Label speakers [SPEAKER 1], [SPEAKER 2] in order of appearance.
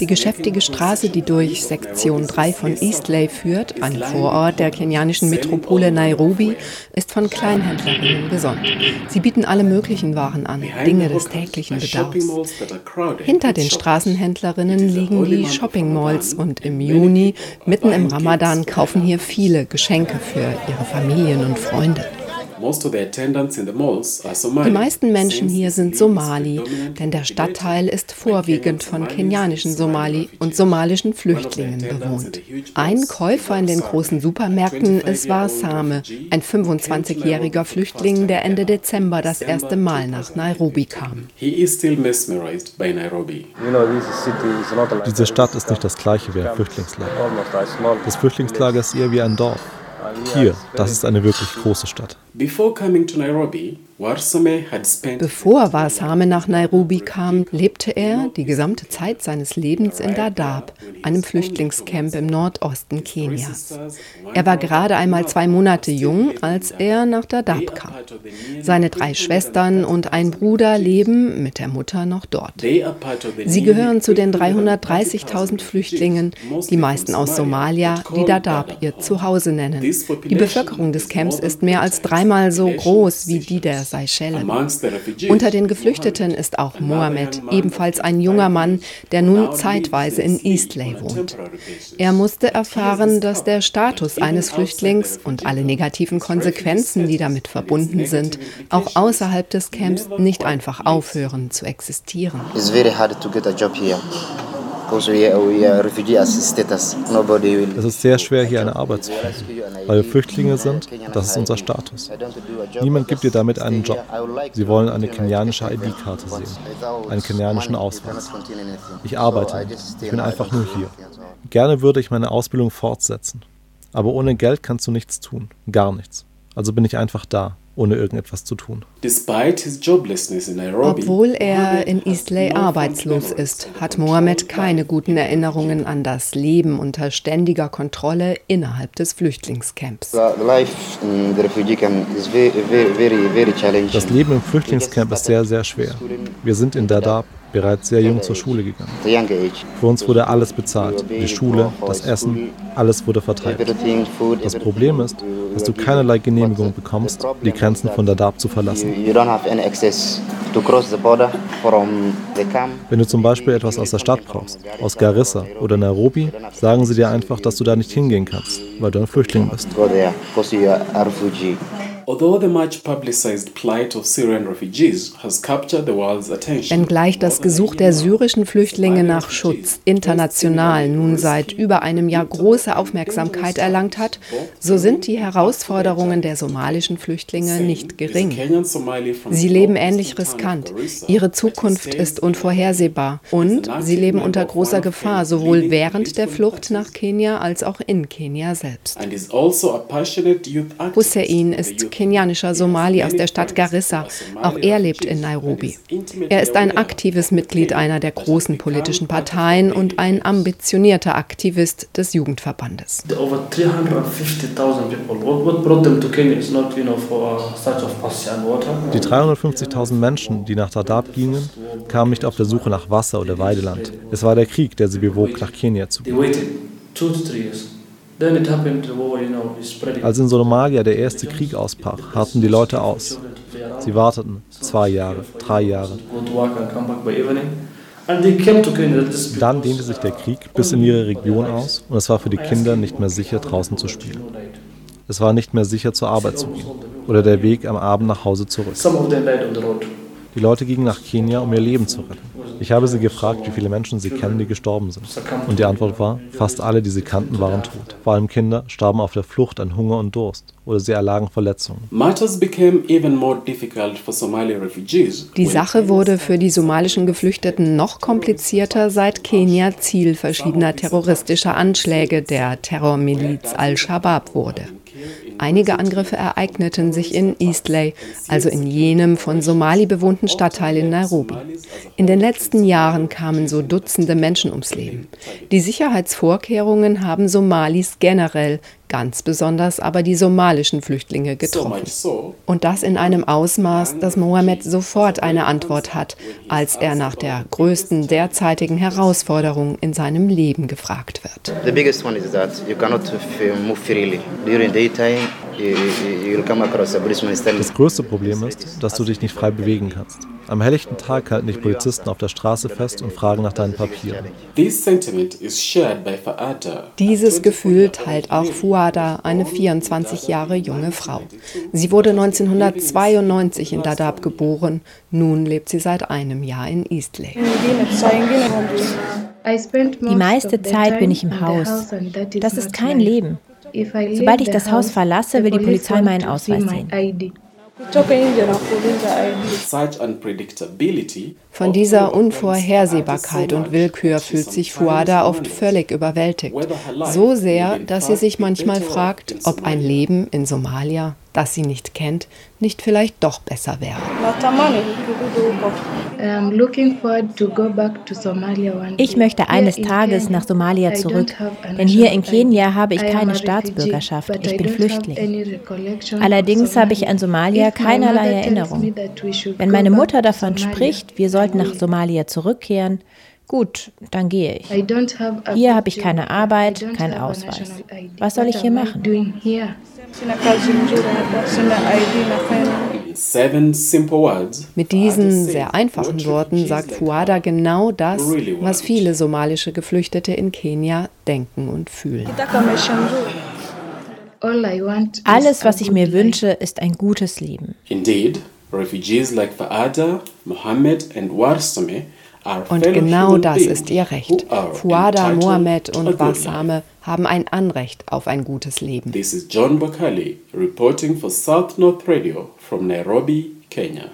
[SPEAKER 1] Die geschäftige Straße, die durch Sektion 3 von Eastley führt, ein Vorort der kenianischen Metropole Nairobi, ist von Kleinhändlerinnen gesonnt. Sie bieten alle möglichen Waren an, Dinge des täglichen Bedarfs. Hinter den Straßenhändlerinnen liegen die Shopping Malls und im Juni, mitten im Ramadan, kaufen hier viele Geschenke für ihre Familien und Freunde. Die meisten Menschen hier sind Somali, denn der Stadtteil ist vorwiegend von kenianischen Somali und somalischen Flüchtlingen bewohnt. Ein Käufer in den großen Supermärkten ist Warsame, ein 25-jähriger Flüchtling, der Ende Dezember das erste Mal nach Nairobi kam.
[SPEAKER 2] Diese Stadt ist nicht das gleiche wie ein Flüchtlingslager. Das Flüchtlingslager ist eher wie ein Dorf. Hier, das ist eine wirklich große Stadt.
[SPEAKER 1] Bevor Warsame nach Nairobi kam, lebte er die gesamte Zeit seines Lebens in Dadaab, einem Flüchtlingscamp im Nordosten Kenias. Er war gerade einmal zwei Monate jung, als er nach Dadaab kam. Seine drei Schwestern und ein Bruder leben mit der Mutter noch dort. Sie gehören zu den 330.000 Flüchtlingen, die meisten aus Somalia, die Dadaab ihr Zuhause nennen. Die Bevölkerung des Camps ist mehr als drei dreimal so groß wie die der Seychellen. Unter den Geflüchteten ist auch Mohammed, ebenfalls ein junger Mann, der nun zeitweise in Eastley wohnt. Er musste erfahren, dass der Status eines Flüchtlings und alle negativen Konsequenzen, die damit verbunden sind, auch außerhalb des Camps nicht einfach aufhören zu existieren. It's very hard to get a job here.
[SPEAKER 2] Es ist sehr schwer, hier eine Arbeit zu finden, weil wir Flüchtlinge sind. Das ist unser Status. Niemand gibt dir damit einen Job. Sie wollen eine kenianische ID-Karte sehen, einen kenianischen Ausweis. Ich arbeite. Ich bin einfach nur hier. Gerne würde ich meine Ausbildung fortsetzen. Aber ohne Geld kannst du nichts tun. Gar nichts. Also bin ich einfach da ohne irgendetwas zu tun.
[SPEAKER 1] Obwohl er in Eastley arbeitslos ist, hat Mohammed keine guten Erinnerungen an das Leben unter ständiger Kontrolle innerhalb des Flüchtlingscamps. Das
[SPEAKER 2] Leben im Flüchtlingscamp ist sehr, sehr schwer. Wir sind in Dadaab bereits sehr jung zur Schule gegangen. Für uns wurde alles bezahlt. Die Schule, das Essen, alles wurde verteilt. Das Problem ist, dass du keinerlei Genehmigung bekommst, die Grenzen von Dadaab zu verlassen. Wenn du zum Beispiel etwas aus der Stadt brauchst, aus Garissa oder Nairobi, sagen sie dir einfach, dass du da nicht hingehen kannst, weil du ein Flüchtling bist.
[SPEAKER 1] Wenngleich das Gesuch der syrischen Flüchtlinge nach Schutz international nun seit über einem Jahr große Aufmerksamkeit erlangt hat, so sind die Herausforderungen der somalischen Flüchtlinge nicht gering. Sie leben ähnlich riskant. Ihre Zukunft ist unvorhersehbar und sie leben unter großer Gefahr, sowohl während der Flucht nach Kenia als auch in Kenia selbst. Also Hussein ist kenianischer Somali aus der Stadt Garissa. Auch er lebt in Nairobi. Er ist ein aktives Mitglied einer der großen politischen Parteien und ein ambitionierter Aktivist des Jugendverbandes.
[SPEAKER 2] Die 350.000 Menschen, die nach Dadaab gingen, kamen nicht auf der Suche nach Wasser oder Weideland. Es war der Krieg, der sie bewog, nach Kenia zu gehen. Als in Somalia der erste Krieg ausbrach, harrten die Leute aus. Sie warteten zwei Jahre, drei Jahre. Dann dehnte sich der Krieg bis in ihre Region aus und es war für die Kinder nicht mehr sicher, draußen zu spielen. Es war nicht mehr sicher, zur Arbeit zu gehen oder der Weg am Abend nach Hause zurück. Die Leute gingen nach Kenia, um ihr Leben zu retten. Ich habe sie gefragt, wie viele Menschen sie kennen, die gestorben sind. Und die Antwort war, fast alle, die sie kannten, waren tot. Vor allem Kinder starben auf der Flucht an Hunger und Durst oder sie erlagen Verletzungen.
[SPEAKER 1] Die Sache wurde für die somalischen Geflüchteten noch komplizierter, seit Kenia Ziel verschiedener terroristischer Anschläge der Terrormiliz Al-Shabaab wurde. Einige Angriffe ereigneten sich in Eastley, also in jenem von Somali bewohnten Stadtteil in Nairobi. In den letzten Jahren kamen so Dutzende Menschen ums Leben. Die Sicherheitsvorkehrungen haben Somalis generell ganz besonders aber die somalischen Flüchtlinge getroffen. Und das in einem Ausmaß, dass Mohammed sofort eine Antwort hat, als er nach der größten derzeitigen Herausforderung in seinem Leben gefragt wird. The biggest one is that you cannot move freely. During daytime
[SPEAKER 2] das größte Problem ist, dass du dich nicht frei bewegen kannst. Am helllichten Tag halten dich Polizisten auf der Straße fest und fragen nach deinen Papieren.
[SPEAKER 1] Dieses Gefühl teilt auch Fuada, eine 24 Jahre junge Frau. Sie wurde 1992 in Dadaab geboren. Nun lebt sie seit einem Jahr in Eastlake.
[SPEAKER 3] Die meiste Zeit bin ich im Haus. Das ist kein Leben. Sobald ich das Haus verlasse, will die Polizei meinen Ausweis sehen.
[SPEAKER 1] Von dieser Unvorhersehbarkeit und Willkür fühlt sich Fuada oft völlig überwältigt. So sehr, dass sie sich manchmal fragt, ob ein Leben in Somalia, das sie nicht kennt, nicht vielleicht doch besser wäre.
[SPEAKER 3] Ich möchte eines Tages nach Somalia zurück, denn hier in Kenia habe ich keine Staatsbürgerschaft, ich bin Flüchtling. Allerdings habe ich an Somalia keinerlei Erinnerung. Wenn meine Mutter davon spricht, wir sollten nach Somalia zurückkehren, Gut, dann gehe ich. Hier habe ich keine Arbeit, keinen Ausweis. Was soll ich hier machen?
[SPEAKER 1] Mit diesen sehr einfachen Worten sagt Fuada genau das, was viele somalische Geflüchtete in Kenia denken und fühlen.
[SPEAKER 3] Alles, was ich mir wünsche, ist ein gutes Leben.
[SPEAKER 4] Indeed, refugees like Faada, Mohammed and Warsame
[SPEAKER 1] und genau das ist ihr Recht. Fuada, Mohamed und Basame haben ein Anrecht auf ein gutes Leben.
[SPEAKER 4] This is John Bakali reporting for South North Radio from Nairobi, Kenya.